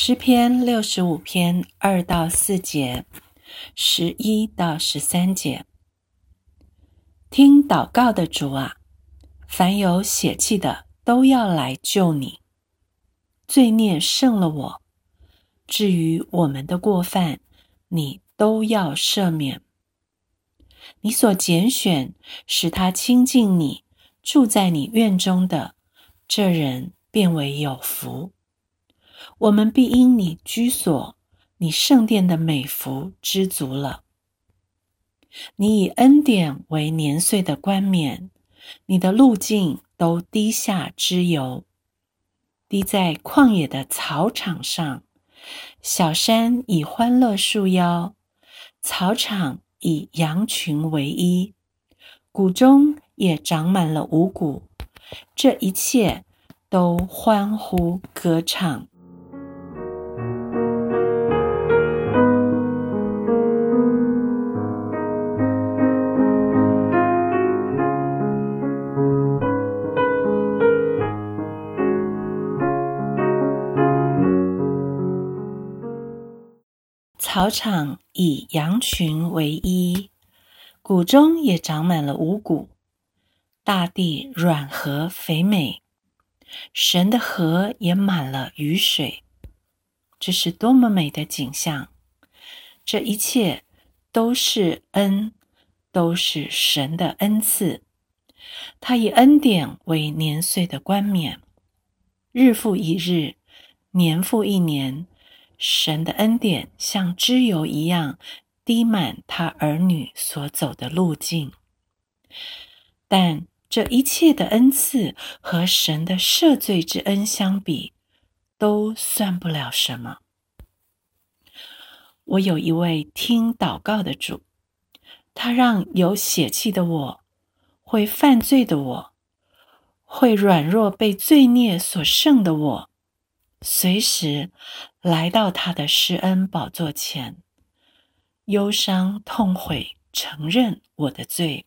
诗篇六十五篇二到四节，十一到十三节。听祷告的主啊，凡有血气的都要来救你。罪孽胜了我，至于我们的过犯，你都要赦免。你所拣选使他亲近你，住在你院中的这人，变为有福。我们必因你居所、你圣殿的美福知足了。你以恩典为年岁的冠冕，你的路径都滴下脂油，滴在旷野的草场上。小山以欢乐束腰，草场以羊群为衣，谷中也长满了五谷。这一切都欢呼歌唱。草场以羊群为衣，谷中也长满了五谷。大地软和肥美，神的河也满了雨水。这是多么美的景象！这一切都是恩，都是神的恩赐。他以恩典为年岁的冠冕，日复一日，年复一年。神的恩典像脂油一样滴满他儿女所走的路径，但这一切的恩赐和神的赦罪之恩相比，都算不了什么。我有一位听祷告的主，他让有血气的我，会犯罪的我，会软弱被罪孽所胜的我。随时来到他的施恩宝座前，忧伤痛悔，承认我的罪，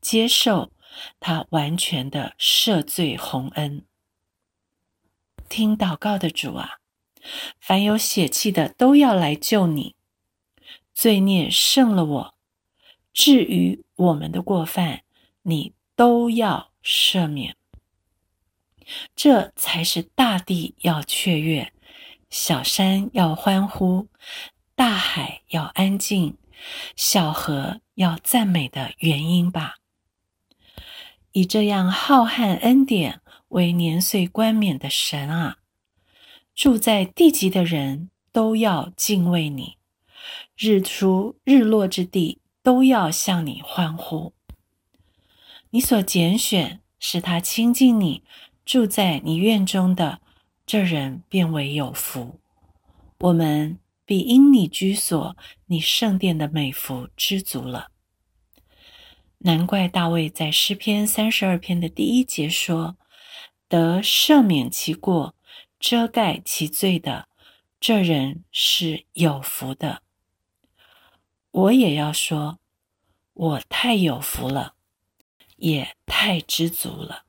接受他完全的赦罪洪恩。听祷告的主啊，凡有血气的都要来救你。罪孽胜了我，至于我们的过犯，你都要赦免。这才是大地要雀跃，小山要欢呼，大海要安静，小河要赞美的原因吧。以这样浩瀚恩典为年岁冠冕的神啊，住在地极的人都要敬畏你，日出日落之地都要向你欢呼。你所拣选，使他亲近你。住在你院中的这人变为有福，我们必因你居所、你圣殿的美福知足了。难怪大卫在诗篇三十二篇的第一节说：“得赦免其过、遮盖其罪的这人是有福的。”我也要说，我太有福了，也太知足了。